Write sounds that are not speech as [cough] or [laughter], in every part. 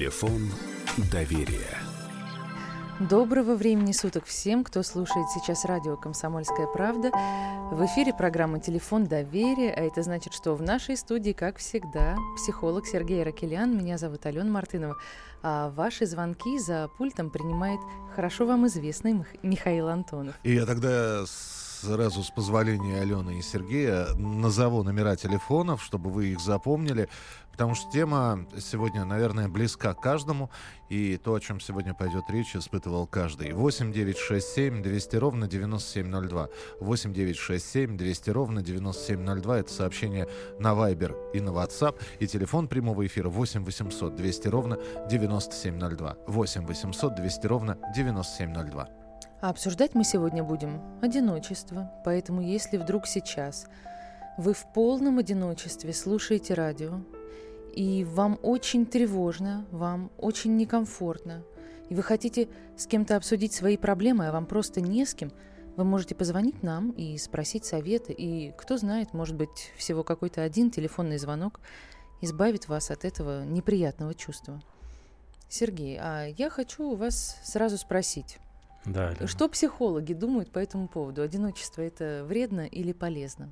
Телефон доверия. Доброго времени суток всем, кто слушает сейчас радио «Комсомольская правда». В эфире программа «Телефон доверия», а это значит, что в нашей студии, как всегда, психолог Сергей Ракелян, меня зовут Алена Мартынова, а ваши звонки за пультом принимает хорошо вам известный Михаил Антонов. И я тогда сразу с позволения Алены и Сергея назову номера телефонов, чтобы вы их запомнили, потому что тема сегодня, наверное, близка каждому, и то, о чем сегодня пойдет речь, испытывал каждый. 8 9 6 7 200 ровно 9702. 8 9 6 7 200 ровно 9702. Это сообщение на Viber и на WhatsApp. И телефон прямого эфира 8 800 200 ровно 9702. 8 800 200 ровно 9702. А обсуждать мы сегодня будем одиночество, поэтому если вдруг сейчас вы в полном одиночестве слушаете радио, и вам очень тревожно, вам очень некомфортно, и вы хотите с кем-то обсудить свои проблемы, а вам просто не с кем, вы можете позвонить нам и спросить совета, и кто знает, может быть, всего какой-то один телефонный звонок избавит вас от этого неприятного чувства. Сергей, а я хочу у вас сразу спросить, да, Лена. Что психологи думают по этому поводу? Одиночество это вредно или полезно?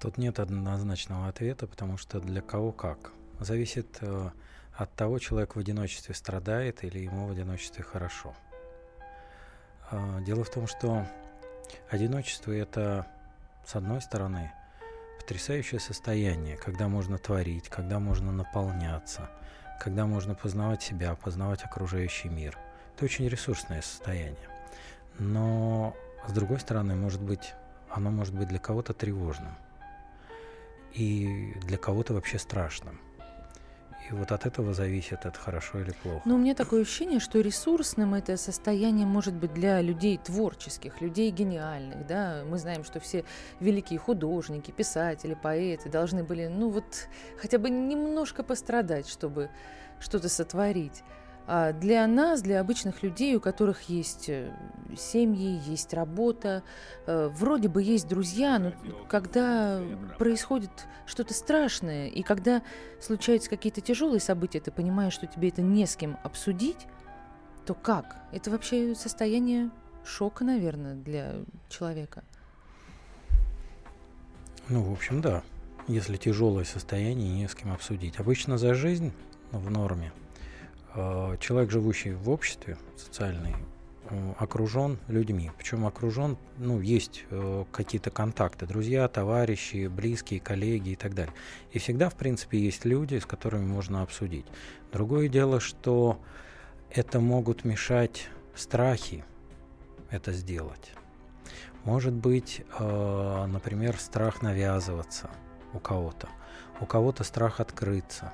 Тут нет однозначного ответа, потому что для кого как. Зависит э, от того, человек в одиночестве страдает или ему в одиночестве хорошо. Э, дело в том, что одиночество это, с одной стороны, потрясающее состояние, когда можно творить, когда можно наполняться – когда можно познавать себя, познавать окружающий мир. Это очень ресурсное состояние. Но, с другой стороны, может быть, оно может быть для кого-то тревожным. И для кого-то вообще страшным. И вот от этого зависит, это хорошо или плохо. Ну, у меня такое ощущение, что ресурсным это состояние может быть для людей творческих, людей гениальных, да. Мы знаем, что все великие художники, писатели, поэты должны были, ну вот, хотя бы немножко пострадать, чтобы что-то сотворить. А для нас, для обычных людей, у которых есть э, семьи, есть работа, э, вроде бы есть друзья, но когда происходит что-то страшное, и когда случаются какие-то тяжелые события, ты понимаешь, что тебе это не с кем обсудить, то как? Это вообще состояние шока, наверное, для человека. Ну, в общем, да. Если тяжелое состояние, не с кем обсудить. Обычно за жизнь в норме – человек, живущий в обществе социальный, э, окружен людьми. Причем окружен, ну, есть э, какие-то контакты, друзья, товарищи, близкие, коллеги и так далее. И всегда, в принципе, есть люди, с которыми можно обсудить. Другое дело, что это могут мешать страхи это сделать. Может быть, например, страх навязываться у кого-то, у кого-то страх открыться,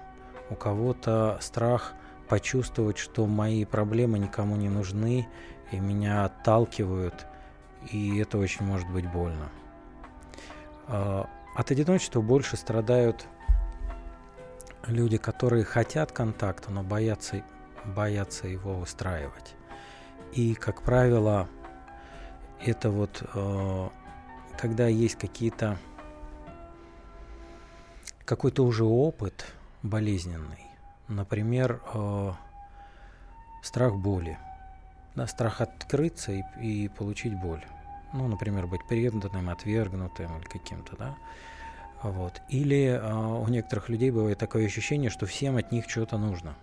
у кого-то страх почувствовать, что мои проблемы никому не нужны, и меня отталкивают, и это очень может быть больно. А, от одиночества больше страдают люди, которые хотят контакта, но боятся, боятся его выстраивать. И, как правило, это вот а, когда есть какие-то какой-то уже опыт болезненный, Например, э, страх боли. Да, страх открыться и, и получить боль. Ну, например, быть преданным, отвергнутым или каким-то, да. Вот. Или э, у некоторых людей бывает такое ощущение, что всем от них что-то нужно.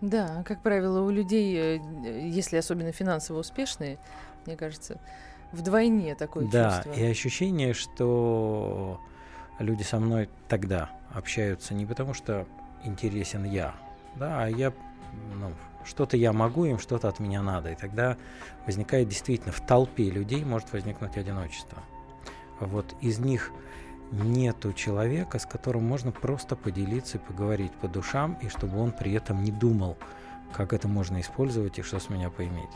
Да, как правило, у людей, э, если особенно финансово успешные, мне кажется, вдвойне такое да, чувство. Да, и ощущение, что люди со мной тогда общаются не потому, что интересен я, да, а я, ну, что-то я могу им, что-то от меня надо. И тогда возникает действительно в толпе людей может возникнуть одиночество. Вот из них нету человека, с которым можно просто поделиться и поговорить по душам, и чтобы он при этом не думал, как это можно использовать и что с меня поиметь.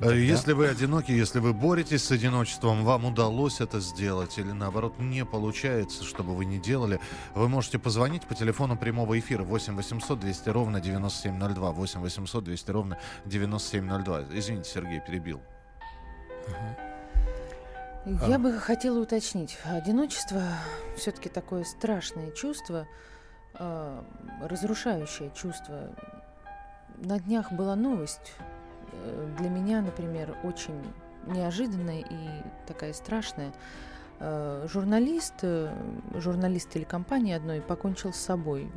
Да? Если вы одиноки, если вы боретесь с одиночеством, вам удалось это сделать или наоборот не получается, чтобы вы не делали, вы можете позвонить по телефону прямого эфира 8 800 200 ровно 9702. 8 800 200 ровно 9702. Извините, Сергей, перебил. Я а. бы хотела уточнить. Одиночество все-таки такое страшное чувство. э, разрушающее чувство. На днях была новость, э, для меня, например, очень неожиданная и такая страшная. Э, журналист, э, журналист телекомпании одной покончил с собой.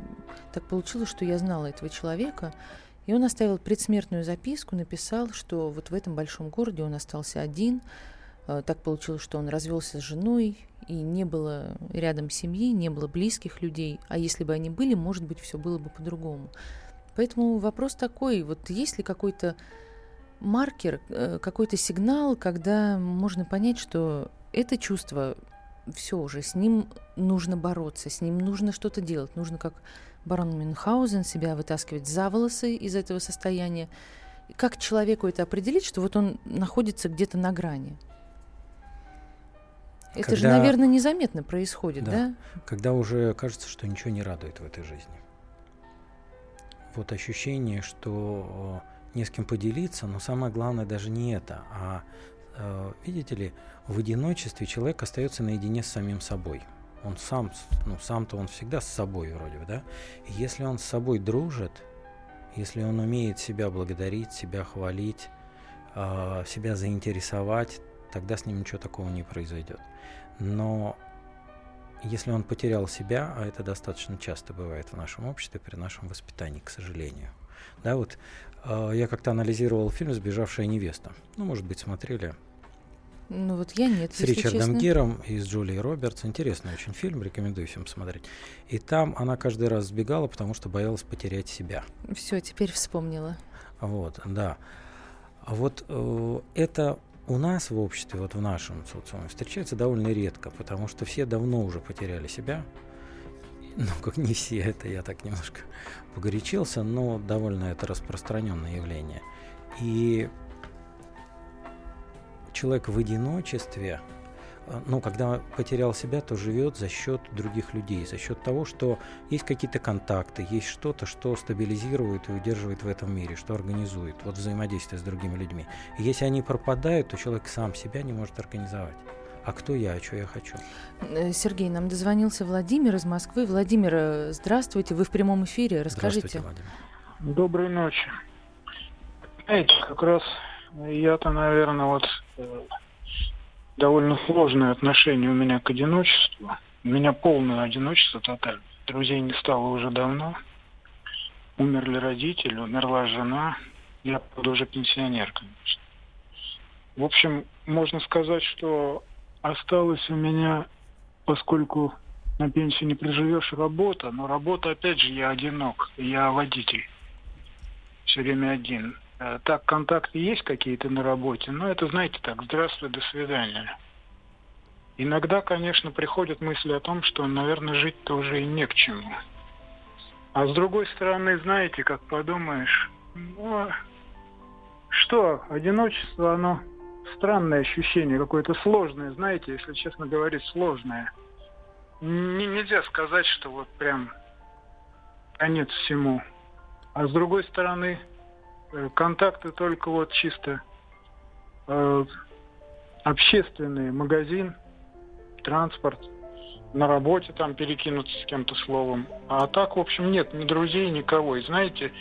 Так получилось, что я знала этого человека, и он оставил предсмертную записку, написал, что вот в этом большом городе он остался один. Э, так получилось, что он развелся с женой, и не было рядом семьи, не было близких людей. А если бы они были, может быть, все было бы по-другому. Поэтому вопрос такой, вот есть ли какой-то маркер, какой-то сигнал, когда можно понять, что это чувство, все уже, с ним нужно бороться, с ним нужно что-то делать. Нужно, как барон Мюнхгаузен, себя вытаскивать за волосы из этого состояния. И как человеку это определить, что вот он находится где-то на грани? Это Когда... же, наверное, незаметно происходит, да. да? Когда уже кажется, что ничего не радует в этой жизни. Вот ощущение, что э, не с кем поделиться, но самое главное даже не это, а Э, видите ли, в одиночестве человек остается наедине с самим собой. Он сам, ну сам-то он всегда с собой вроде бы, да? И если он с собой дружит, если он умеет себя благодарить, себя хвалить, э, себя заинтересовать, тогда с ним ничего такого не произойдет. Но если он потерял себя, а это достаточно часто бывает в нашем обществе при нашем воспитании, к сожалению. Да, вот я как-то анализировал фильм «Сбежавшая невеста». Ну, может быть, смотрели. Ну вот я нет. С Ричардом честно. Гиром и с Джулией Робертс. Интересный очень фильм, рекомендую всем смотреть. И там она каждый раз сбегала, потому что боялась потерять себя. Все, теперь вспомнила. Вот, да. А вот э, это у нас в обществе, вот в нашем социуме, встречается довольно редко, потому что все давно уже потеряли себя. Ну, как не все, это я так немножко погорячился, но довольно это распространенное явление. И человек в одиночестве, а, ну, когда потерял себя, то живет за счет других людей, за счет того, что есть какие-то контакты, есть что-то, что стабилизирует и удерживает в этом мире, что организует вот взаимодействие с другими людьми. И если они пропадают, то человек сам себя не может организовать. А кто я, а что я хочу? Э, Сергей, нам дозвонился Владимир из Москвы. Владимир, э, здравствуйте, вы в прямом эфире, расскажите. Здравствуйте, Владимир. Доброй ночи. Знаете, как раз я-то, наверное, вот э, довольно сложное отношение у меня к одиночеству. У меня полное одиночество тотально. Друзей не стало уже давно. Умерли родители, умерла жена. Я, уже пенсионер, конечно. В общем, можно сказать, что осталось у меня, поскольку на пенсии не приживешь, работа. Но работа, опять же, я одинок. Я водитель. Все время один. Э, так, контакты есть какие-то на работе, но это, знаете, так, здравствуй, до свидания. Иногда, конечно, приходят мысли о том, что, наверное, жить-то уже и не к чему. А с другой стороны, знаете, как подумаешь, ну, что, одиночество, оно странное ощущение, какое-то сложное, знаете, если честно говорить, сложное. Не, нельзя сказать, что вот прям конец всему. А с другой стороны, э, контакты только вот чисто э, общественные, магазин, транспорт, на работе там перекинуться с кем-то словом. А так, в общем, нет ни друзей, никого. И знаете,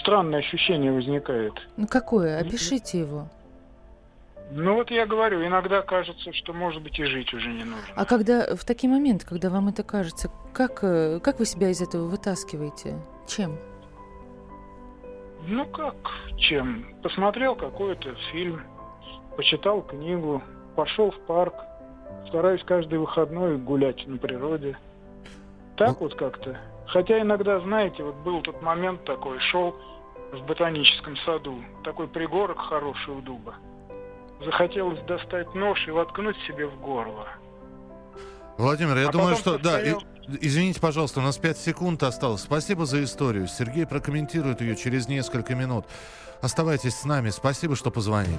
странное ощущение возникает. Ну какое? Опишите его. Ну вот я говорю, иногда кажется, что может быть и жить уже не нужно. А когда в такие моменты, когда вам это кажется, как, э, как вы себя из этого вытаскиваете? Чем? Ну как, чем? Посмотрел какой-то фильм, почитал книгу, пошел в парк, стараюсь каждый выходной гулять на природе. Так вот как-то. Хотя иногда, знаете, вот был тот момент такой, шел в ботаническом саду, такой пригорок хороший у дуба захотелось достать нож и воткнуть себе в горло. Владимир, я а думаю, что... Повторял... Да, извините, пожалуйста, у нас 5 секунд осталось. Спасибо за историю. Сергей прокомментирует ее через несколько минут. Оставайтесь с нами. Спасибо, что позвонили.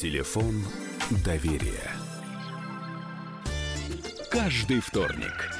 Телефон доверия. Каждый вторник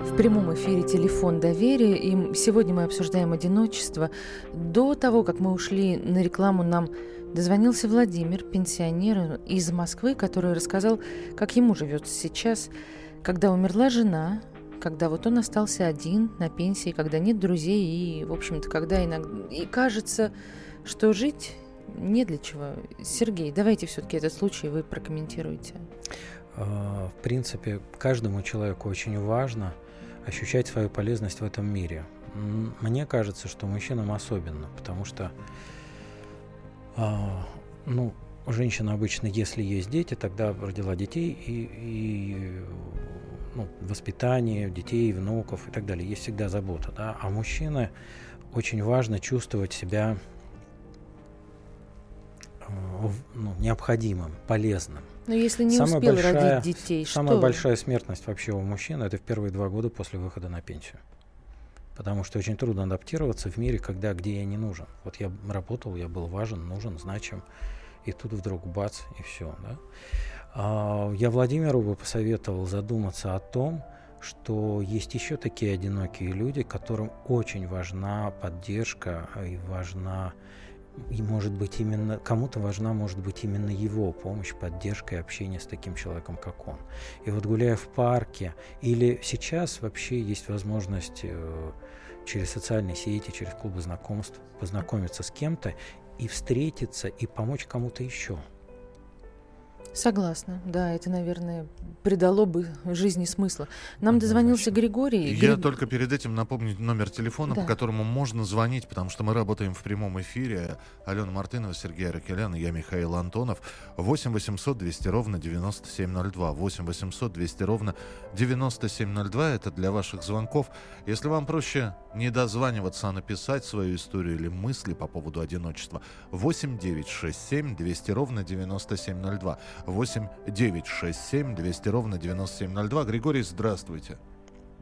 В прямом эфире телефон доверия, и сегодня мы обсуждаем одиночество. До того, как мы ушли на рекламу, нам дозвонился Владимир, пенсионер из Москвы, который рассказал, как ему живется сейчас, когда умерла жена, когда вот он остался один на пенсии, когда нет друзей, и, в общем-то, когда иногда... И кажется, что жить не для чего. Сергей, давайте все-таки этот случай вы прокомментируете. А, в принципе, каждому человеку очень важно – ощущать свою полезность в этом мире. Мне кажется, что мужчинам особенно, потому что, а, ну, женщина обычно, если есть дети, тогда родила детей и, и ну, воспитание детей, внуков и так далее. Есть всегда забота, да. А мужчины очень важно чувствовать себя а, ну, необходимым, полезным. Но если не самая успел большая, родить детей, Самая что? большая смертность вообще у мужчин – это в первые два года после выхода на пенсию. Потому что очень трудно адаптироваться в мире, когда где я не нужен. Вот я работал, я был важен, нужен, значим, и тут вдруг бац, и все. Да? А, я Владимиру бы посоветовал задуматься о том, что есть еще такие одинокие люди, которым очень важна поддержка и важна и может быть именно кому-то важна может быть именно его помощь, поддержка и общение с таким человеком, как он. И вот гуляя в парке или сейчас вообще есть возможность э, через социальные сети, через клубы знакомств познакомиться с кем-то и встретиться и помочь кому-то еще. Согласна, да, это, наверное, придало бы жизни смысла. Нам дозвонился Григорий. Я Гри... только перед этим напомню номер телефона, да. по которому можно звонить, потому что мы работаем в прямом эфире. Алена Мартынова, Сергей Аракелян я, Михаил Антонов. 8 800 200 ровно 9702. 8 800 200 ровно 9702. Это для ваших звонков. Если вам проще не дозваниваться, а написать свою историю или мысли по поводу одиночества, 8 9 6 7 200 ровно 9702. 8 9 6 7 200 ровно 9702. Григорий, здравствуйте.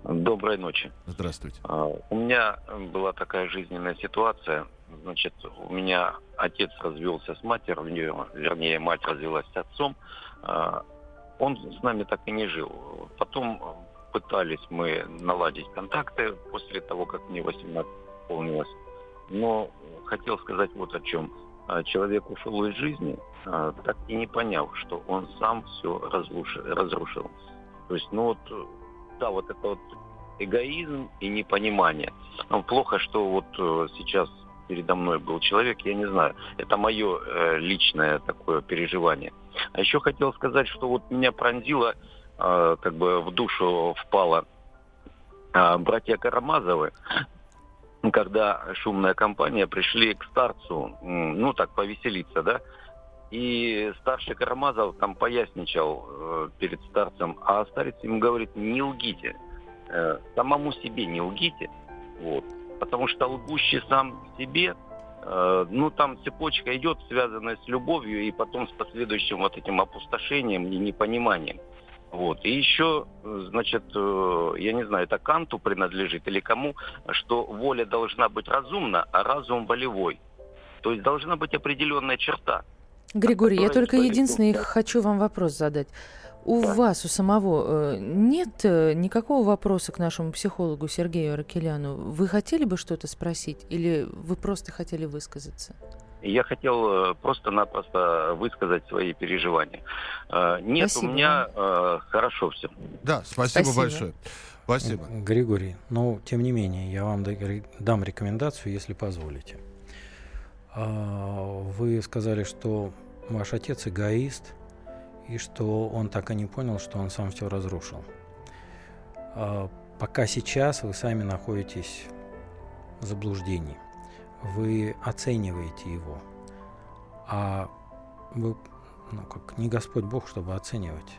Доброй ночи. Здравствуйте. А, у меня была такая жизненная ситуация. Значит, у меня отец развелся с матерью, вернее, мать развелась с отцом. А, он с нами так и не жил. Потом пытались мы наладить контакты после того, как мне 18 исполнилось. Но хотел сказать вот о чем. А, человек ушел из жизни, а, так и не поняв, что он сам все разрушил. То есть, ну вот, да, вот это вот эгоизм и непонимание. Ну, плохо, что вот э, сейчас передо мной был человек, я не знаю, это мое э, личное такое переживание. А еще хотел сказать, что вот меня пронзило, э, как бы в душу впало э, братья Карамазовы, когда шумная компания пришли к старцу, ну так, повеселиться, да, и старший Карамазов там поясничал э, перед старцем, а старец ему говорит, не лгите, самому себе не лгите, вот, потому что лгущий сам себе, ну там цепочка идет, связанная с любовью и потом с последующим вот этим опустошением и непониманием. Вот. И еще, значит, э, я не знаю, это Канту принадлежит или кому, что воля должна быть разумна, а разум волевой. То есть должна быть определенная черта. Григорий, я только единственный хочу вам вопрос задать. У да. вас, у самого, э, нет э, никакого вопроса к нашему психологу Сергею Аракеляну? Вы хотели бы что-то спросить или вы просто хотели высказаться? Я хотел э, просто-напросто высказать свои переживания. Нет, спасибо. у меня хорошо все. Да, спасибо, спасибо. большое. Спасибо. Григорий, но тем не менее, я вам дам рекомендацию, если позволите. А, вы сказали, что ваш отец эгоист, и что он так и не понял, что он сам все разрушил. А, пока сейчас вы сами находитесь в заблуждении. Вы оцениваете его. А вы, ну как, не Господь Бог, чтобы оценивать.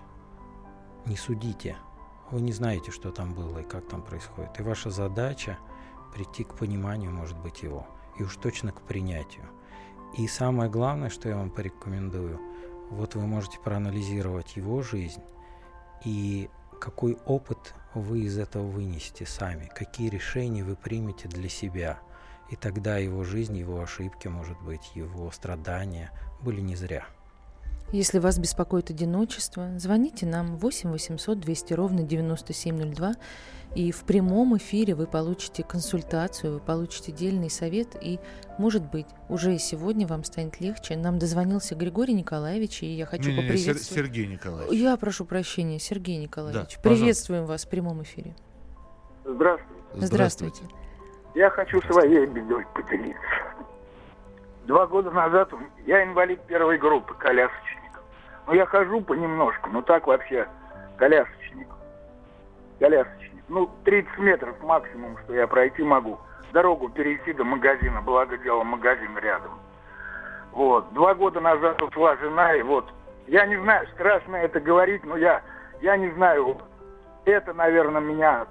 Не судите. Вы не знаете, что там было и как там происходит. И ваша задача прийти к пониманию, может быть, его. И уж точно к принятию. И самое главное, что я вам порекомендую, вот вы можете проанализировать его жизнь и какой опыт вы из этого вынесете сами, какие решения вы примете для себя. И тогда его жизнь, его ошибки, может быть, его страдания были не зря. Если вас беспокоит одиночество, звоните нам 8 800 200 ровно 9702, и в прямом эфире вы получите консультацию, вы получите дельный совет, и, может быть, уже сегодня вам станет легче. Нам дозвонился Григорий Николаевич, и я хочу Не, не, не, поприветствовать... Сер- Сергей Николаевич. Я прошу прощения, Сергей Николаевич. Да, Приветствуем вас в прямом эфире. Здравствуйте. Здравствуйте. Я хочу своей бедой поделиться. Два года назад я инвалид первой группы, колясочник. Ну, я хожу понемножку, но так вообще колясочник. Колясочник. Ну, 30 метров максимум, что я пройти могу. Дорогу перейти до магазина, благо дело магазин рядом. Вот. Два года назад ушла жена, и вот, я не знаю, страшно это говорить, но я, я не знаю, это, наверное, меня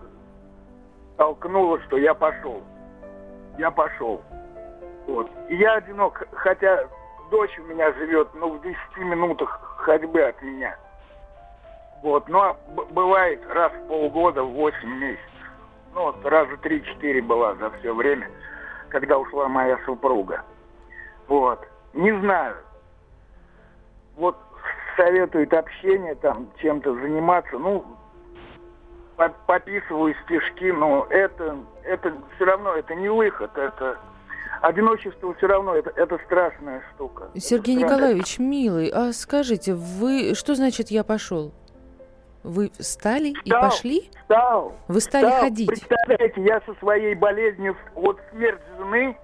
толкнуло, что я пошел. Я пошел. Вот. И я одинок, хотя дочь у меня живет, ну, в 10 минутах ходьбы от меня. Вот, но б- бывает раз в полгода, в 8 месяцев. Ну, вот раза 3-4 была за все время, когда ушла моя супруга. Вот. Не знаю. Вот советует общение, там, чем-то заниматься. Ну, пописываю стишки, но это, это все равно, это не выход, это одиночество все равно, это, это страшная штука. Сергей Это. Николаевич, милый, а скажите, вы что значит я пошел? Вы встали и Встал. пошли? Встал, Вы стали встал. ходить? Представляете, я со своей болезнью, вот смерть жены,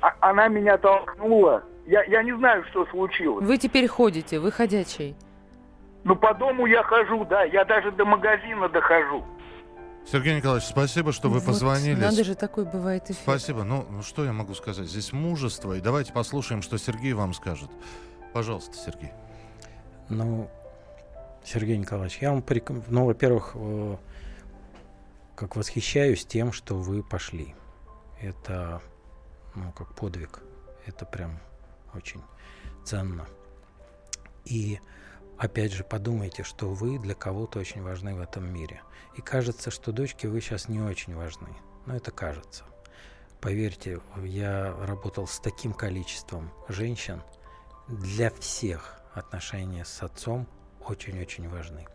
а- она меня толкнула. Я, я не знаю, что случилось. Вы теперь ходите, вы ходячий. Ну, по дому я хожу, да, я даже до магазина дохожу. Сергей Николаевич, спасибо, что вы Вот, позвонили. Надо же, такой бывает эфир. Спасибо. Ну, ну, что я могу сказать? Здесь мужество. И давайте послушаем, что Сергей вам скажет. Пожалуйста, Сергей. Ну, Сергей Николаевич, я вам пореком... Ну, во-первых, э, как восхищаюсь тем, что вы пошли. Это, ну, как подвиг. Это прям очень ценно. И опять же, подумайте, что вы для кого-то очень важны в этом мире. И кажется, что дочке вы сейчас не очень важны. Но это кажется. Поверьте, я работал с таким количеством женщин. Для всех отношения с отцом очень-очень важны.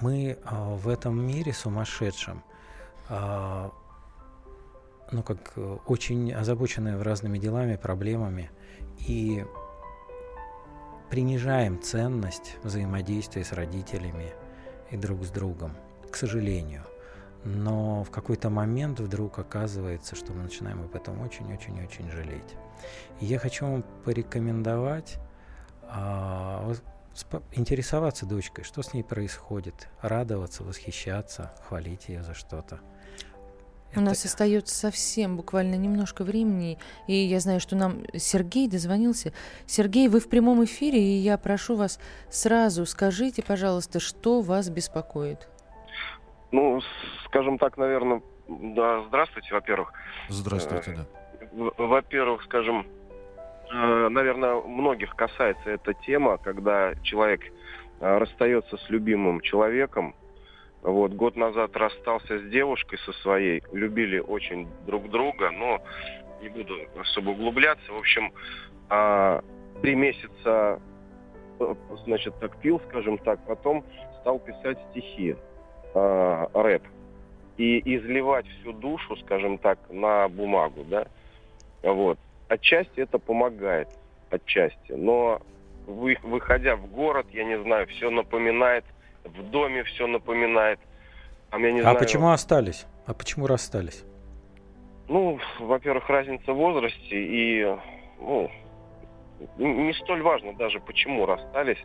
Мы а, в этом мире сумасшедшем, а, ну как э, очень озабочены разными делами, проблемами и принижаем ценность взаимодействия с родителями и друг с другом, к сожалению. Но в какой-то момент вдруг оказывается, что мы начинаем об этом очень-очень-очень жалеть. И я хочу вам порекомендовать а, интересоваться дочкой, что с ней происходит, радоваться, восхищаться, хвалить ее за что-то. У нас остается совсем буквально немножко времени, и я знаю, что нам Сергей дозвонился. Сергей, вы в прямом эфире, и я прошу вас сразу скажите, пожалуйста, что вас беспокоит. Ну, скажем так, наверное, да, здравствуйте, во-первых. Здравствуйте, да. В- Во-первых, скажем, э, наверное, многих касается эта тема, когда человек э, расстается с любимым человеком. Вот, год назад расстался с девушкой со своей, любили очень друг друга, но не буду особо углубляться. В общем, а, три месяца, э, значит, так пил, скажем так, потом стал писать стихи, а, рэп и изливать всю душу, скажем так, на бумагу, да, вот. Отчасти это помогает, отчасти, но вы, выходя в город, я не знаю, все напоминает, в доме все напоминает. Там, я не а знаю, почему остались? А почему расстались? Ну, во-первых, разница в возрасте и, ну, не столь важно даже, почему расстались,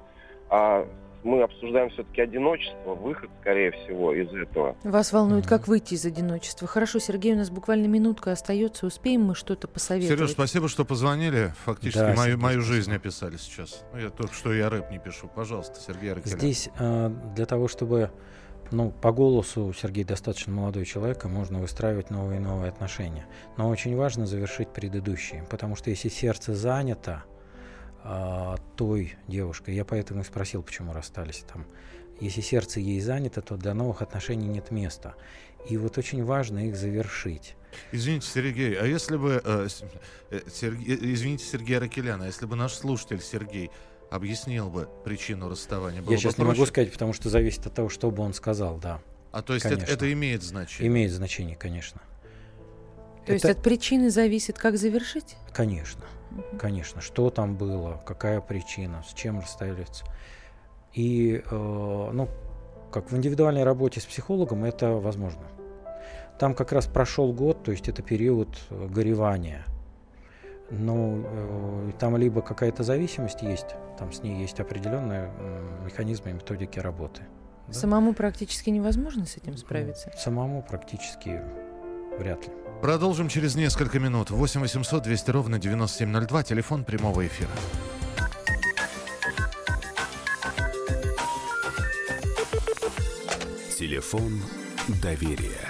а мы обсуждаем все-таки одиночество, выход, скорее всего, из этого. Вас волнует, как выйти из одиночества. Хорошо, Сергей, у нас буквально минутка остается. Успеем мы что-то посоветовать? Сереж, спасибо, что позвонили. Фактически Да, мою, мою жизнь описали сейчас. Ну, Я только что я рэп не пишу. Пожалуйста, Сергей Аракелян. Здесь э, для того, чтобы, ну, по голосу Сергей достаточно молодой человек, и можно выстраивать новые и новые отношения. Но очень важно завершить предыдущие, потому что если сердце занято а, той девушкой, я поэтому и спросил, почему расстались там. Если сердце ей занято, то для новых отношений нет места. И вот очень важно их завершить. Извините, Сергей, а если бы... э, э, Серге- э, извините, Сергей Аракелян, а если бы наш слушатель Сергей объяснил бы причину расставания, было я сейчас не могу проще? сказать, потому что зависит от того, что бы он сказал, да. А то есть это, это имеет значение? Имеет значение, конечно. То есть от причины зависит, как завершить? Конечно, конечно. Что там было, какая причина, с чем расстались. И, э, ну, как в индивидуальной работе с психологом это возможно. Там как раз прошел год, то есть это период э, горевания. Но э, там либо какая-то зависимость есть, там с ней есть определенные м, механизмы и методики работы. Да? Самому практически невозможно с этим справиться. Самому практически вряд ли. Продолжим через несколько минут. 8 800 200 ровно 9702, телефон прямого эфира. Телефон доверия.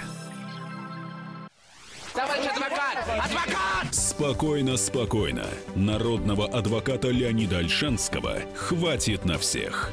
Товарищ адвокат! Адвокат! Спокойно, спокойно. Народного адвоката Леонида Альшанского хватит на всех.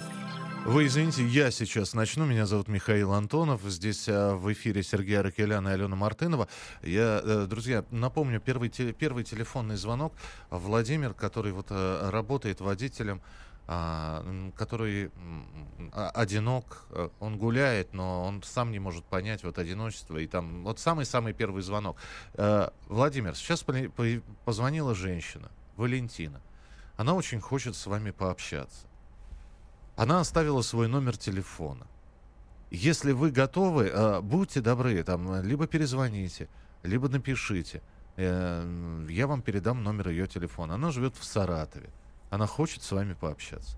Вы извините, я сейчас начну. Меня зовут Михаил Антонов. Здесь а, в эфире Сергей Аракелян и Алена Мартынова. Я, э, друзья, напомню, первый, те- первый телефонный звонок. Владимир, который вот э, работает водителем, а, м, который м, а, одинок, э, он гуляет, но он сам не может понять вот одиночество. И там вот самый-самый первый звонок. Э, Владимир, сейчас позвонила женщина, Валентина. Она очень хочет с вами пообщаться. Она оставила свой номер телефона. Если вы готовы, э, будьте добры, там, э, либо перезвоните, либо напишите. Э, Я вам передам номер ее телефона. Она живет в Саратове. Она хочет с вами пообщаться.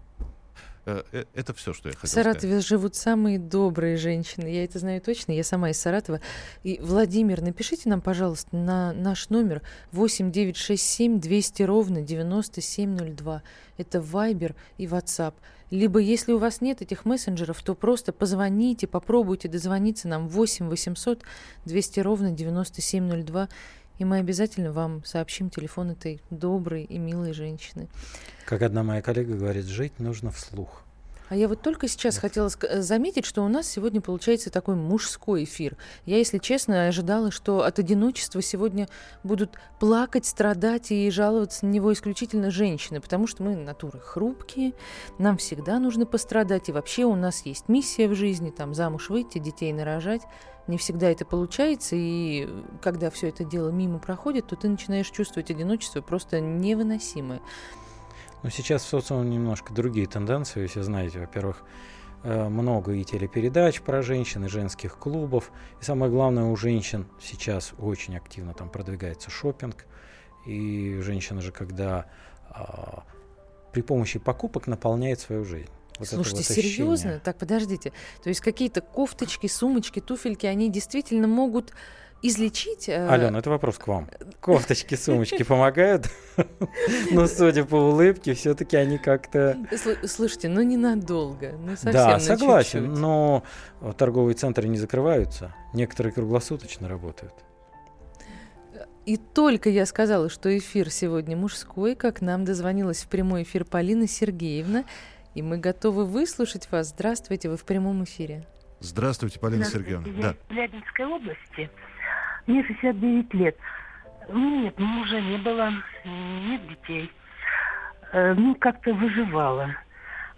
Э, э, Это все, что я В хотел сказать. Саратове живут самые добрые женщины. Я это знаю точно. Я сама из Саратова. И, Владимир, напишите нам, пожалуйста, на наш номер 8967 200 ровно 9702. Это Viber и WhatsApp. Либо, если у вас нет этих мессенджеров, то просто позвоните, попробуйте дозвониться нам 8 800 200 ровно 9702. И мы обязательно вам сообщим телефон этой доброй и милой женщины. Как одна моя коллега говорит, жить нужно вслух. А я вот только сейчас хотела э, заметить, что у нас сегодня получается такой мужской эфир. Я, если честно, ожидала, что от одиночества сегодня будут плакать, страдать и жаловаться на него исключительно женщины, потому что мы натуры хрупкие, нам всегда нужно пострадать, и вообще у нас есть миссия в жизни, там замуж выйти, детей нарожать. Не всегда это получается, и когда все это дело мимо проходит, то ты начинаешь чувствовать одиночество просто невыносимое. Но сейчас в социуме немножко другие тенденции, вы все знаете. Во-первых, э, много и телепередач про женщин, и женских клубов. И самое главное, у женщин сейчас очень активно там продвигается шопинг. И женщина же, когда а, при помощи покупок наполняет свою жизнь. Вот Слушайте, вот ощущение. серьезно? Так, подождите. То есть какие-то кофточки, сумочки, туфельки, они действительно могут излечить... э, Алена, это вопрос к вам. [laughs] Кофточки, сумочки помогают? [laughs] Но судя по улыбке, все-таки они как-то... сл- Слушайте, ну ненадолго. Ну, совсем Да, согласен, но торговые центры не закрываются. Некоторые круглосуточно работают. И только я сказала, что эфир сегодня мужской, как нам дозвонилась в прямой эфир Полина Сергеевна, и мы готовы выслушать вас. Здравствуйте, вы в прямом эфире. Здравствуйте, Полина Здравствуйте, Сергеевна. Я Да. из Челябинской области. Мне 69 лет. Ну, Нет, мужа не было, нет детей. Э, Ну, как-то выживала.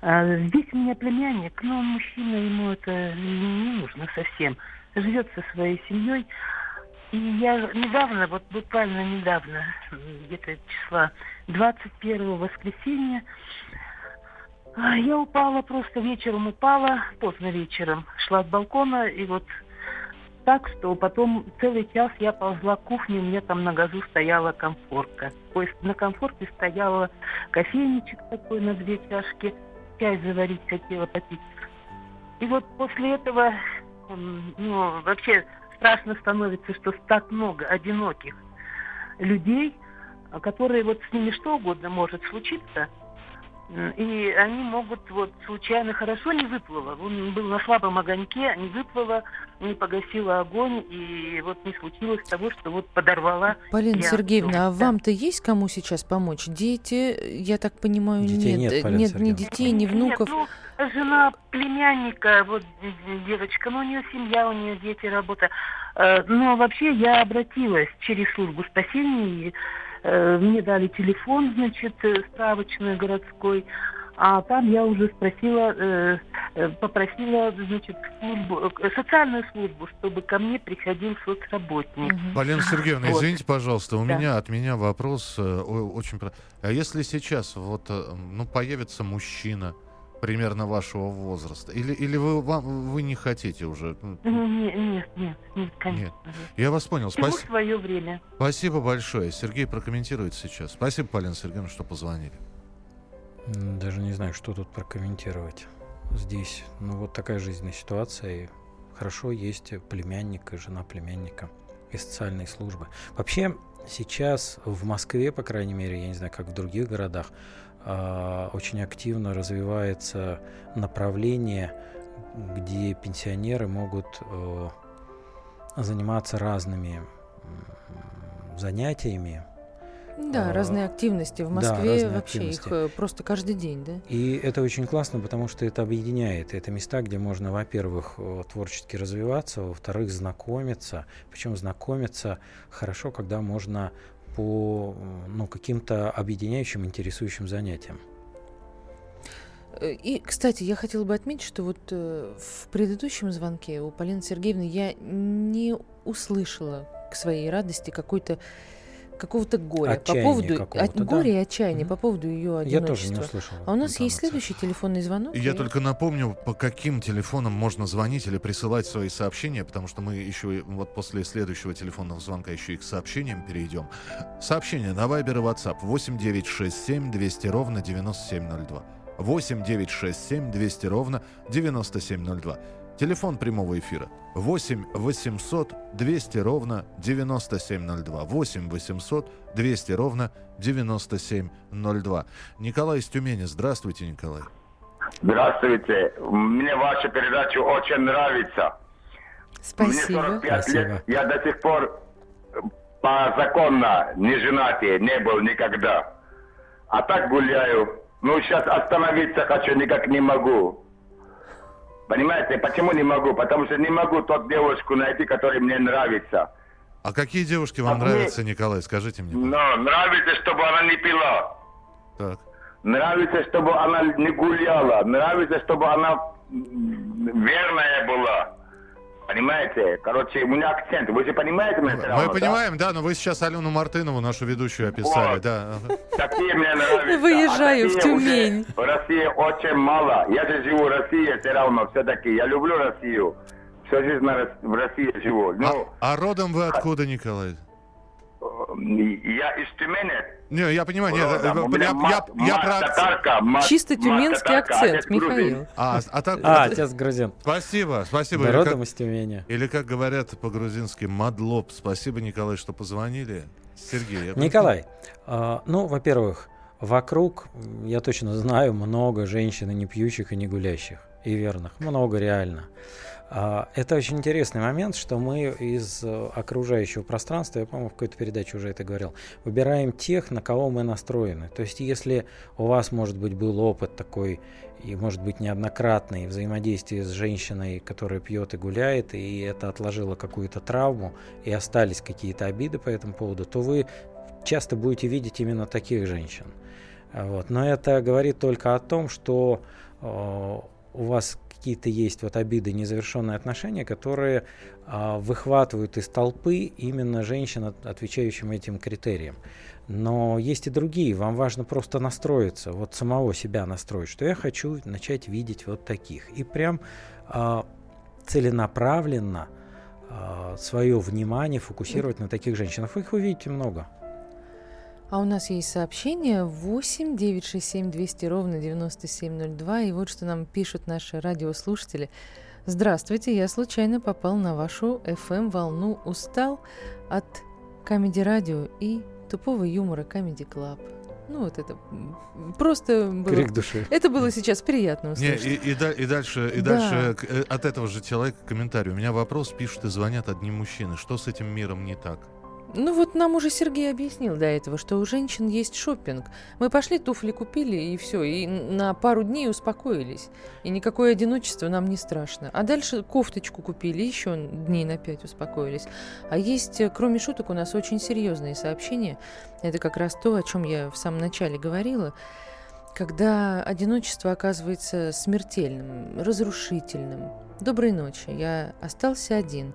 А Здесь у меня племянник, но он мужчина, ему это не нужно совсем. Живет со своей семьей. И я недавно, вот буквально недавно, где-то числа 21 воскресенья, я упала, просто вечером упала, поздно вечером, шла с балкона, и вот так, что потом целый час я ползла к кухне, у меня там на газу стояла комфорка. То есть на комфорке стояла кофейничек такой на две чашки, чай заварить хотела попить. И вот после этого, ну, вообще страшно становится, что так много одиноких людей, которые вот с ними что угодно может случиться – и они могут вот случайно хорошо не выплыло. Он был на слабом огоньке, не выплыло, не погасила огонь, и вот не случилось того, что вот подорвала. Полина Сергеевна, а да. вам-то есть кому сейчас помочь? Дети, я так понимаю, детей нет. Нет, нет ни детей, ни внуков. Нет, ну, жена племянника, вот девочка, ну у нее семья, у нее дети, работа. Э, но вообще я обратилась через службу спасения Э, мне дали телефон, значит, э, справочный городской, а там я уже спросила, э, попросила, значит, службу, социальную службу, чтобы ко мне приходил соцработник. Полина Сергеевна, вот. извините, пожалуйста, у да. меня от меня вопрос очень... А если сейчас вот, ну, появится мужчина, примерно вашего возраста? Или, или вы, вам, вы не хотите уже? Ну, нет, нет, нет, нет, конечно. Нет. Я вас понял. Всему Спас... свое время. Спасибо большое. Сергей прокомментирует сейчас. Спасибо, Полина Сергеевна, что позвонили. Даже не знаю, что тут прокомментировать. Здесь, ну, вот такая жизненная ситуация. И хорошо есть племянник и жена племянника из социальной службы. Вообще, сейчас в Москве, по крайней мере, я не знаю, как в других городах, очень активно развивается направление, где пенсионеры могут э, заниматься разными занятиями. Да, а, разные активности. В Москве да, вообще активности. их э, просто каждый день, да? И это очень классно, потому что это объединяет. Это места, где можно, во-первых, э, творчески развиваться, во-вторых, знакомиться. Причем знакомиться хорошо, когда можно по ну, каким-то объединяющим, интересующим занятиям. Э, и, кстати, я хотела бы отметить, что вот э, в предыдущем звонке у Полины Сергеевны я не услышала к своей радости какой-то какого-то горя Отчаяние по поводу от да? горя и отчаяния угу. по поводу ее одиночества. Я тоже не услышал. А у нас есть следующий телефонный звонок. Я и... только напомню, по каким телефонам можно звонить или присылать свои сообщения, потому что мы еще вот после следующего телефонного звонка еще и к сообщениям перейдем. Сообщение на Viber и WhatsApp 8967 200 ровно 9702. 8967 200 ровно 9702. Телефон прямого эфира 8 800 200 ровно 9702. 8 800 200 ровно 9702. Николай из Тюмени. Здравствуйте, Николай. Здравствуйте. Мне ваша передача очень нравится. Спасибо. Мне 45 Спасибо. лет. Я до сих пор по законно не женатый, не был никогда. А так гуляю. Ну, сейчас остановиться хочу, никак не могу. Понимаете, почему не могу? Потому что не могу тот девушку найти, которая мне нравится. А какие девушки вам а нравятся, мне... Николай? Скажите мне. Ну, нравится, чтобы она не пила. Так. Нравится, чтобы она не гуляла. Нравится, чтобы она верная была. Понимаете? Короче, у меня акцент. Вы же понимаете меня? Мы равно, понимаем, да? да, но вы сейчас Алену Мартынову, нашу ведущую, описали, вот. да. Такие мне нравятся. [laughs] Выезжаю а в Тюмень. В России очень мало. Я же живу в России все равно, все-таки. Я люблю Россию. Всю жизнь в России живу. Ну, а, а родом вы откуда, Николай? Я из Тюмени. Не, я понимаю, нет, я, я, мат, я, я про татарка, мат, Чисто тюменский мат, акцент, Михаил. А, а, так, а, отец грузин. Спасибо, спасибо. Да, родом из Тюмени. Или, как говорят по-грузински, мадлоб. Спасибо, Николай, что позвонили. Сергей. Николай, э, ну, во-первых, вокруг, я точно знаю, много женщин и не пьющих, и не гулящих, и верных. Много реально. А, это очень интересный момент, что мы из э, окружающего пространства, я, по-моему, в какой-то передаче уже это говорил, выбираем тех, на кого мы настроены. То есть, если у вас, может быть, был опыт такой, и, может быть, неоднократный взаимодействие с женщиной, которая пьет и гуляет, и это отложило какую-то травму, и остались какие-то обиды по этому поводу, то вы часто будете видеть именно таких женщин. Вот. Но это говорит только о том, что э, у вас какие-то есть вот обиды, незавершенные отношения, которые а, выхватывают из толпы именно женщин, отвечающим этим критериям. Но есть и другие. Вам важно просто настроиться, вот самого себя настроить, что я хочу начать видеть вот таких. И прям а, целенаправленно а, свое внимание фокусировать на таких женщинах. Вы их увидите много. А у нас есть сообщение 8 967 200 ровно 9702. И вот что нам пишут наши радиослушатели. Здравствуйте, я случайно попал на вашу FM-волну «Устал» от Comedy Radio и тупого юмора Comedy Club. Ну, вот это просто было... Крик души. Это было сейчас приятно услышать. Не, и, и, и дальше, и да. дальше э, от этого же человека комментарий. У меня вопрос, пишут и звонят одни мужчины. Что с этим миром не так? Ну вот нам уже Сергей объяснил до этого, что у женщин есть шопинг. Мы пошли, туфли купили и все, и на пару дней успокоились. И никакое одиночество нам не страшно. А дальше кофточку купили, еще дней на пять успокоились. А есть, э, кроме шуток, у нас очень серьезные сообщения. Это как раз то, о чем я в самом начале говорила. Когда одиночество оказывается смертельным, разрушительным. Доброй ночи. Я остался один.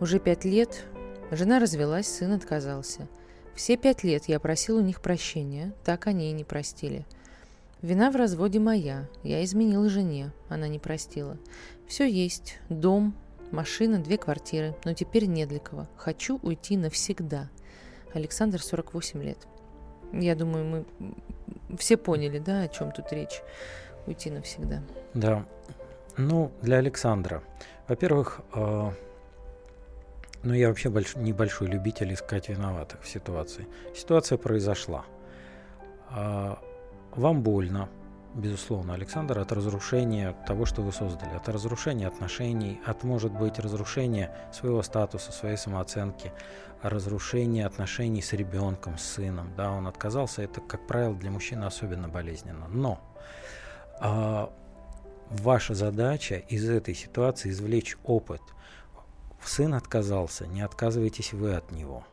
Уже пять лет Жена развелась, сын отказался. Все пять лет я просил у них прощения, так они и не простили. Вина в разводе моя, я изменил жене, она не простила. Все есть, дом, машина, две квартиры, но теперь не для кого. Хочу уйти навсегда. Александр, 48 лет. Я думаю, мы все поняли, да, о чем тут речь. Уйти навсегда. Да. Ну, для Александра. Во-первых, э, но я вообще больш... небольшой любитель искать виноватых в ситуации. Ситуация произошла. А, вам больно, безусловно, Александр, от разрушения того, что вы создали, от разрушения отношений, от, может быть, разрушения своего статуса, своей самооценки, разрушения отношений с ребенком, с сыном. Да, он отказался, это, как правило, для мужчины особенно болезненно. Но а, ваша задача из этой ситуации извлечь опыт – Сын отказался, не отказывайтесь вы от него.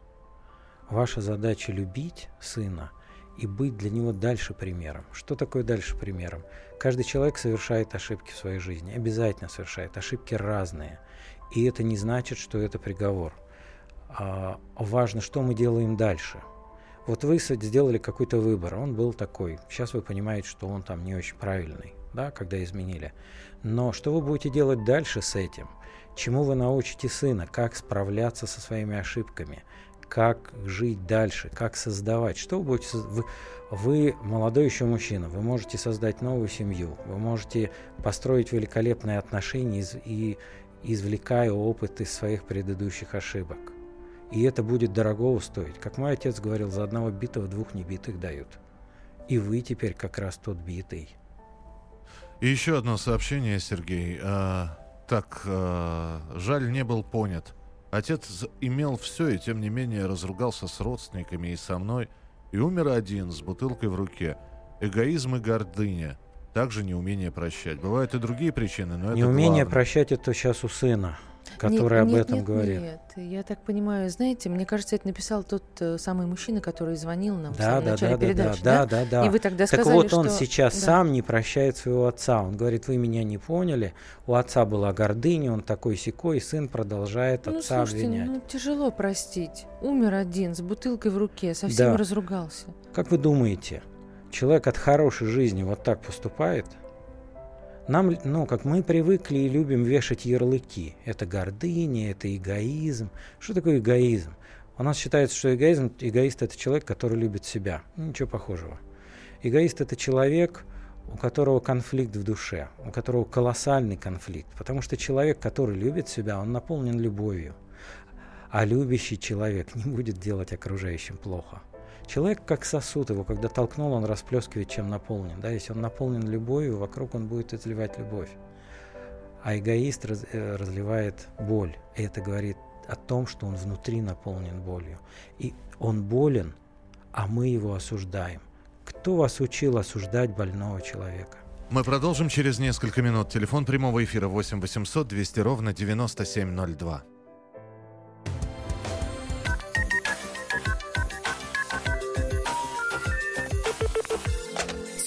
Ваша задача любить сына и быть для него дальше примером. Что такое дальше примером? Каждый человек совершает ошибки в своей жизни, обязательно совершает. Ошибки разные. И это не значит, что это приговор. А важно, что мы делаем дальше. Вот вы сделали какой-то выбор, он был такой. Сейчас вы понимаете, что он там не очень правильный, да, когда изменили. Но что вы будете делать дальше с этим? Чему вы научите сына? Как справляться со своими ошибками? Как жить дальше? Как создавать? Что вы будете... Вы, вы молодой еще мужчина, вы можете создать новую семью, вы можете построить великолепные отношения и извлекая опыт из своих предыдущих ошибок. И это будет дорого стоить. Как мой отец говорил, за одного битого двух небитых дают. И вы теперь как раз тот битый. И еще одно сообщение, Сергей. А, так, э, жаль, не был понят. Отец имел все и тем не менее разругался с родственниками и со мной и умер один с бутылкой в руке. Эгоизм и гордыня. Также неумение прощать. Бывают и другие причины, но это Неумение главное. прощать это сейчас у сына который нет, об этом нет, говорит. Нет, я так понимаю, знаете, мне кажется, это написал тот э, самый мужчина, который звонил нам да, в самом да, начале да, передачи, да, да, да, да, И вы тогда так сказали, вот, он что... сейчас да. сам не прощает своего отца. Он говорит, вы меня не поняли. У отца была гордыня, он такой секой, и сын продолжает ну, отца слушайте, обвинять. Ну, тяжело простить. Умер один, с бутылкой в руке, совсем да. разругался. Как вы думаете, человек от хорошей жизни вот так поступает – нам, ну, как мы привыкли и любим вешать ярлыки. Это гордыня, это эгоизм. Что такое эгоизм? У нас считается, что эгоизм, эгоист – это человек, который любит себя. Ничего похожего. Эгоист – это человек, у которого конфликт в душе, у которого колоссальный конфликт. Потому что человек, который любит себя, он наполнен любовью. А любящий человек не будет делать окружающим плохо. Человек как сосуд, его когда толкнул, он расплескивает, чем наполнен. Да? Если он наполнен любовью, вокруг он будет изливать любовь. А эгоист раз, э, разливает боль. И это говорит о том, что он внутри наполнен болью. И он болен, а мы его осуждаем. Кто вас учил осуждать больного человека? Мы продолжим через несколько минут. Телефон прямого эфира 8 800 200 ровно 9702.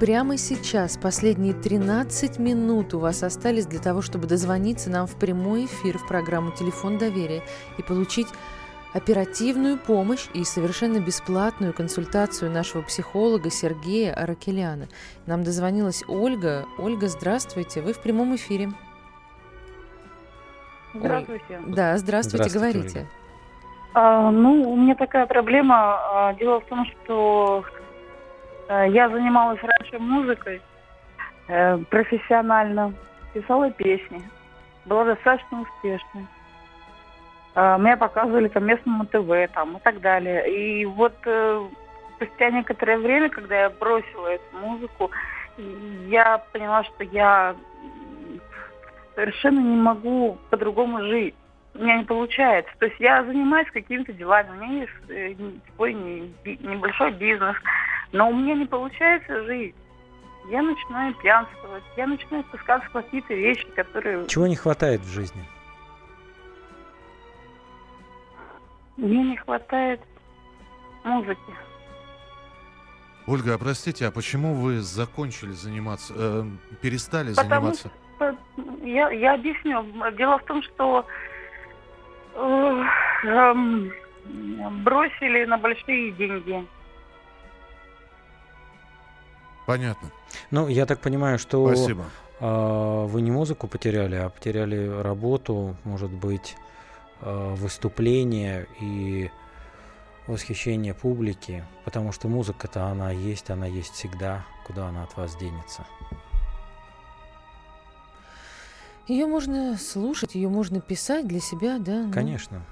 Прямо сейчас, последние 13 минут у вас остались для того, чтобы дозвониться нам в прямой эфир в программу «Телефон доверия» и получить оперативную помощь и совершенно бесплатную консультацию нашего психолога Сергея Аракеляна. Нам дозвонилась Ольга. Ольга, здравствуйте, вы в прямом эфире. Здравствуйте. Ой. Да, здравствуйте, здравствуйте говорите. Ольга. А, ну, у меня такая проблема. А, дело в том, что я занималась раньше музыкой а, профессионально, писала песни, была достаточно успешной. А, меня показывали там местному ТВ там и так далее. И вот спустя некоторое время, когда я бросила эту музыку, я поняла, что я совершенно не могу по-другому жить у меня не получается. То есть я занимаюсь какими-то делами, у меня есть э, свой небольшой бизнес, но у меня не получается жить. Я начинаю пьянствовать, я начинаю спускаться в какие-то вещи, которые... Чего не хватает в жизни? Мне не хватает музыки. Ольга, а простите, а почему вы закончили заниматься, э, перестали Потому заниматься? Что, я, я объясню. Дело в том, что Эм, бросили на большие деньги. Понятно. Ну, я так понимаю, что Спасибо. Э, вы не музыку потеряли, а потеряли работу, может быть, э, выступление и восхищение публики, потому что музыка-то она есть, она есть всегда, куда она от вас денется. Ее можно слушать, ее можно писать для себя, да? Но... Конечно.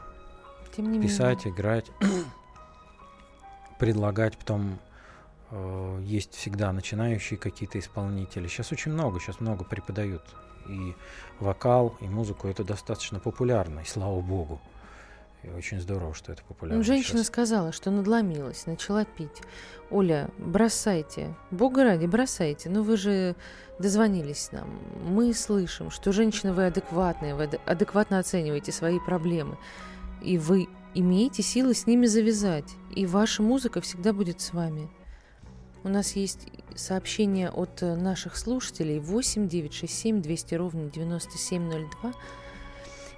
Тем не писать, менее. играть, [clears throat] предлагать, потом э, есть всегда начинающие какие-то исполнители. Сейчас очень много, сейчас много преподают. И вокал, и музыку это достаточно популярно, и слава богу. И очень здорово, что это популярно. Ну, женщина сейчас. сказала, что надломилась, начала пить. Оля, бросайте. Бога ради, бросайте. Ну вы же дозвонились нам. Мы слышим, что женщина вы адекватная, вы адекватно оцениваете свои проблемы. И вы имеете силы с ними завязать. И ваша музыка всегда будет с вами. У нас есть сообщение от наших слушателей 8 967 200 ровно 9702.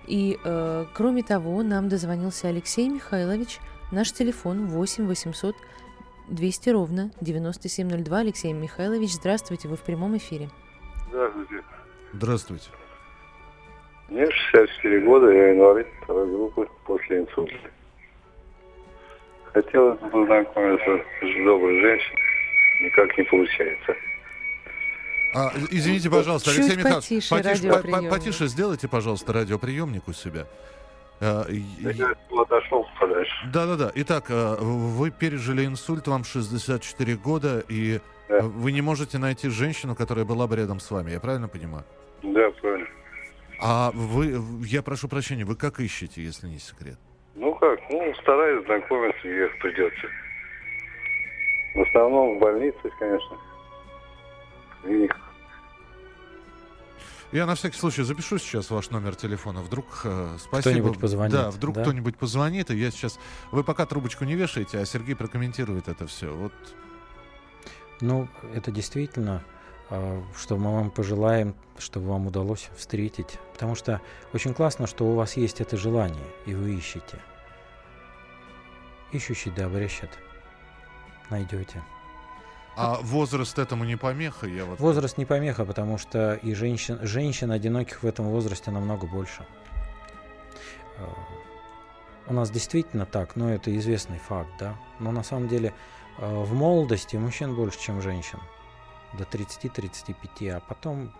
И, э, кроме того, нам дозвонился Алексей Михайлович. Наш телефон 8 800 200 ровно 9702. Алексей Михайлович, здравствуйте, вы в прямом эфире. Здравствуйте. Здравствуйте. Мне 64 года, я инвалид второй группы после инсульта. Хотел познакомиться с доброй женщиной, никак не получается. А, извините, пожалуйста, Чуть Алексей Михайлович, потише, потише, потише сделайте, пожалуйста, радиоприемник у себя. Я отошел подальше. Да-да-да. Итак, э, вы пережили инсульт, вам 64 года, и да. вы не можете найти женщину, которая была бы рядом с вами. Я правильно понимаю? Да, правильно. А вы, я прошу прощения, вы как ищете, если не секрет? Ну как, ну стараюсь знакомиться, где придется. В основном в больнице, конечно. Клиниках. Я на всякий случай запишу сейчас ваш номер телефона. Вдруг э, спасибо. Кто-нибудь позвонит. Да, вдруг да? кто-нибудь позвонит, и я сейчас. Вы пока трубочку не вешаете, а Сергей прокомментирует это все. Вот. Ну, это действительно, э, что мы вам пожелаем, чтобы вам удалось встретить. Потому что очень классно, что у вас есть это желание, и вы ищете. Ищущий да обрящет. Найдете. А возраст этому не помеха? Я вот... Возраст не помеха, потому что и женщин, женщин одиноких в этом возрасте намного больше. Э, у нас действительно так, но это известный факт, да. Но на самом деле э, в молодости мужчин больше, чем женщин. До 30-35, а потом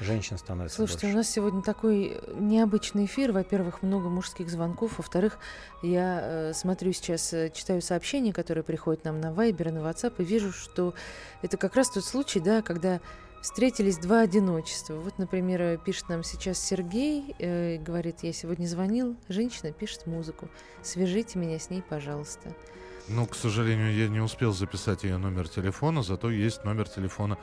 женщин становится Слушайте, больше. у нас сегодня такой необычный эфир. Во-первых, много мужских звонков. Во-вторых, я э, смотрю сейчас, э, читаю сообщения, которые приходят нам на Вайбер и на WhatsApp, и вижу, что это как раз тот случай, да, когда встретились два одиночества. Вот, например, э, пишет нам сейчас Сергей, э, говорит, я сегодня звонил, женщина пишет музыку. Свяжите меня с ней, пожалуйста. Ну, к сожалению, я не успел записать ее номер телефона, зато есть номер телефона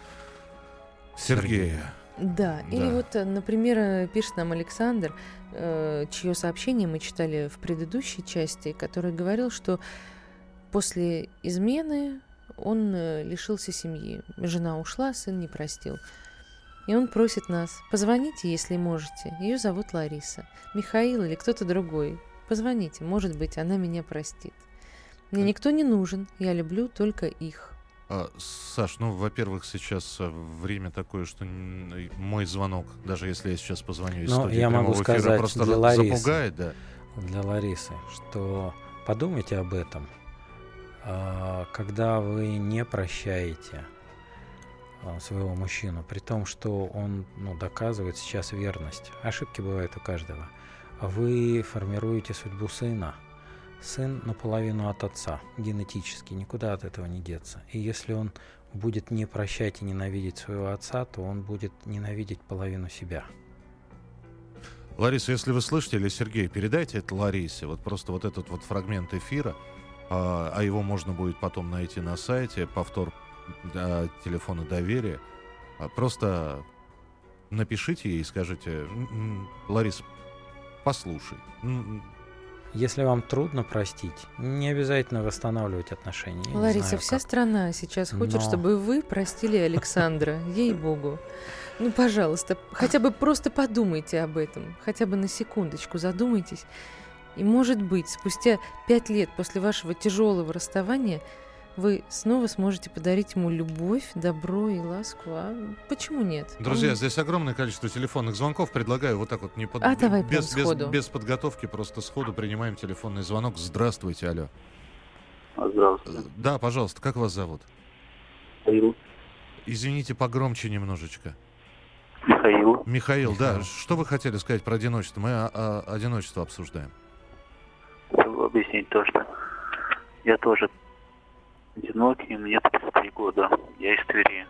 Сергея. Да, Да. или вот, э, например, э, пишет нам Александр, э, чье сообщение мы читали в предыдущей части, который говорил, что после измены он лишился семьи. Жена ушла, сын не простил. И он просит нас, позвоните, если можете. Ее зовут Лариса. Михаил или кто-то другой. Позвоните, может быть, она меня простит. Мне никто не нужен, я люблю только их. А, Саш, ну, во-первых, сейчас э, время такое, что мой звонок, даже если я сейчас позвоню из Но студии я могу эфира, сказать просто для Ларисы, запугает, да. для Ларисы, что подумайте об этом, А, когда вы не прощаете а, своего мужчину, при том, что он ну, доказывает сейчас верность. Ошибки бывают у каждого. Вы формируете судьбу сына. Сын наполовину от отца, генетически, никуда от этого не деться. И если он будет не прощать и ненавидеть своего отца, то он будет ненавидеть половину себя. Лариса, если вы слышите, или Сергей, передайте это Ларисе, вот просто вот этот вот фрагмент эфира, а, а его можно будет потом найти на сайте, повтор а, телефона доверия. А, Просто напишите ей и скажите, «М, м, Лариса, послушай. Если вам трудно простить, не обязательно восстанавливать отношения. Я Лариса, знаю, вся как. страна сейчас хочет, Но- чтобы вы простили Александра, [laughs] ей-богу. Ну, пожалуйста, хотя бы просто подумайте об этом, хотя бы на секундочку задумайтесь. И, может быть, спустя пять лет после вашего тяжелого расставания вы снова сможете подарить ему любовь, добро и ласку. А почему нет? Друзья, Он- здесь огромное количество телефонных звонков. Предлагаю вот так вот не под... А давай без, без, без подготовки, просто сходу принимаем телефонный звонок. Здравствуйте, алло. Здравствуйте. Да, пожалуйста, как вас зовут? Михаил. Извините, погромче немножечко. Михаил. Михаил, да, что вы хотели сказать про одиночество? Мы а- а- одиночество обсуждаем. Хочу объяснить то, что я тоже одинокий, мне 33 года. Я из Твери.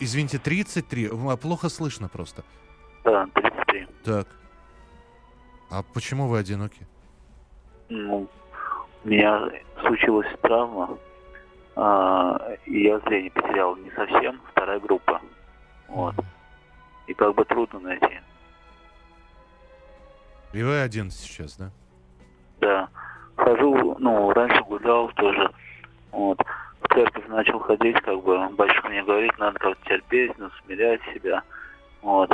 Извините, 33? М, а Плохо слышно просто. Да, 33. Так. А почему вы одиноки? Ну, у меня случилась травма, а, и я зрение потерял не совсем, вторая группа. Вот. И как бы трудно найти. И вы один сейчас, да? Да. Хожу, ну, раньше гулял тоже. Вот. В церковь начал ходить, как бы, батюшка мне говорит, надо терпеть, надо смирять себя. Вот.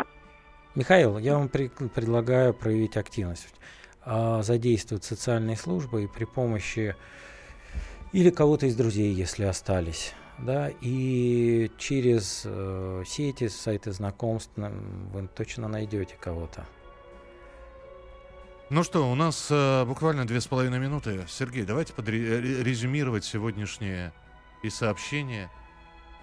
Михаил, я вам при- предлагаю проявить активность. А, Задействовать социальные службы и при помощи или кого-то из друзей, если остались, да, и через э, сети, сайты знакомств вы точно найдете кого-то. Ну что, у нас э, буквально две с половиной минуты. Сергей, давайте подрезюмировать сегодняшние и сообщения,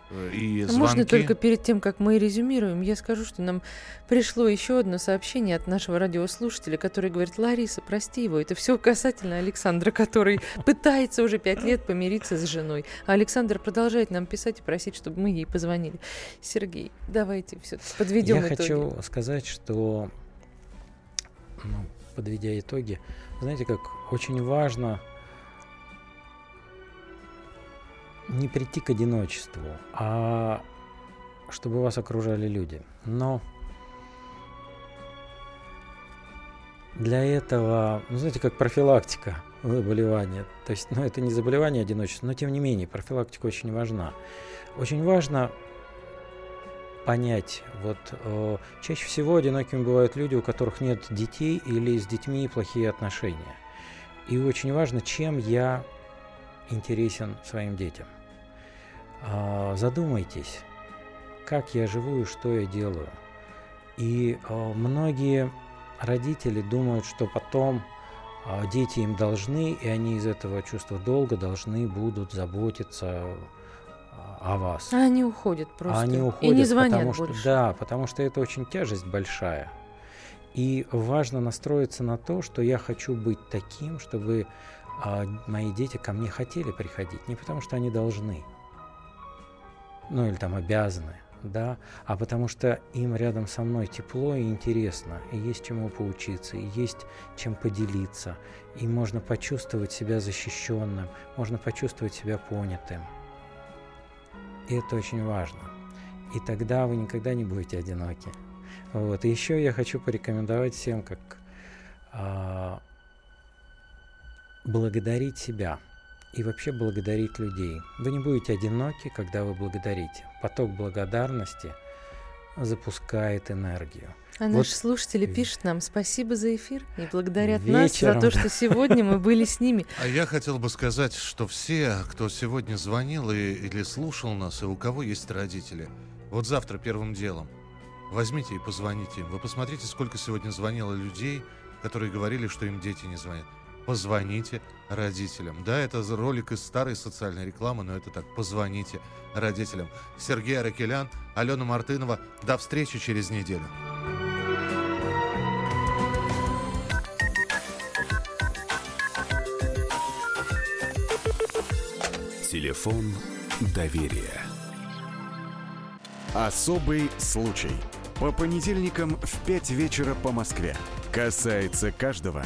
э, и А звонки. Можно только перед тем, как мы резюмируем, я скажу, что нам пришло еще одно сообщение от нашего радиослушателя, который говорит, Лариса, прости его. Это все касательно Александра, который пытается уже пять лет помириться с женой. А Александр продолжает нам писать и просить, чтобы мы ей позвонили. Сергей, давайте все подведем Я итоги. хочу сказать, что, ну, подведя итоги, знаете, как очень важно не прийти к одиночеству, а чтобы вас окружали люди. Но для этого, ну, знаете, как профилактика заболевания. То есть, ну, это не заболевание а одиночества, но тем не менее, профилактика очень важна. Очень важно понять, вот э, чаще всего одинокими бывают люди, у которых нет детей или с детьми плохие отношения. И очень важно, чем я интересен своим детям. А, задумайтесь, как я живу и что я делаю. И э, многие родители думают, что потом а, дети им должны, и они из этого чувства долга должны будут заботиться о вас. А они уходят просто. Они уходят, и не звонят потому больше. Что, да, потому что это очень тяжесть большая. И важно настроиться на то, что я хочу быть таким, чтобы а, мои дети ко мне хотели приходить. Не потому что они должны, ну или там обязаны, да, а потому что им рядом со мной тепло и интересно, и есть чему поучиться, и есть чем поделиться, и можно почувствовать себя защищенным, можно почувствовать себя понятым. И это очень важно. И тогда вы никогда не будете одиноки. Вот. И еще я хочу порекомендовать всем, как а, благодарить себя и вообще благодарить людей. Вы не будете одиноки, когда вы благодарите. Поток благодарности запускает энергию. А Вот наши слушатели пишут нам спасибо за эфир и благодарят Вечером. нас за то, что сегодня мы были с ними. А я хотел бы сказать, что все, кто сегодня звонил и, или слушал нас, и у кого есть родители, вот завтра первым делом возьмите и позвоните им. Вы посмотрите, сколько сегодня звонило людей, которые говорили, что им дети не звонят. Позвоните родителям. Да, это ролик из старой социальной рекламы, но это так. Позвоните родителям. Сергей Аракелян, Алена Мартынова. До встречи через неделю. Телефон доверия. Особый случай. По понедельникам в 5 вечера по Москве. Касается каждого.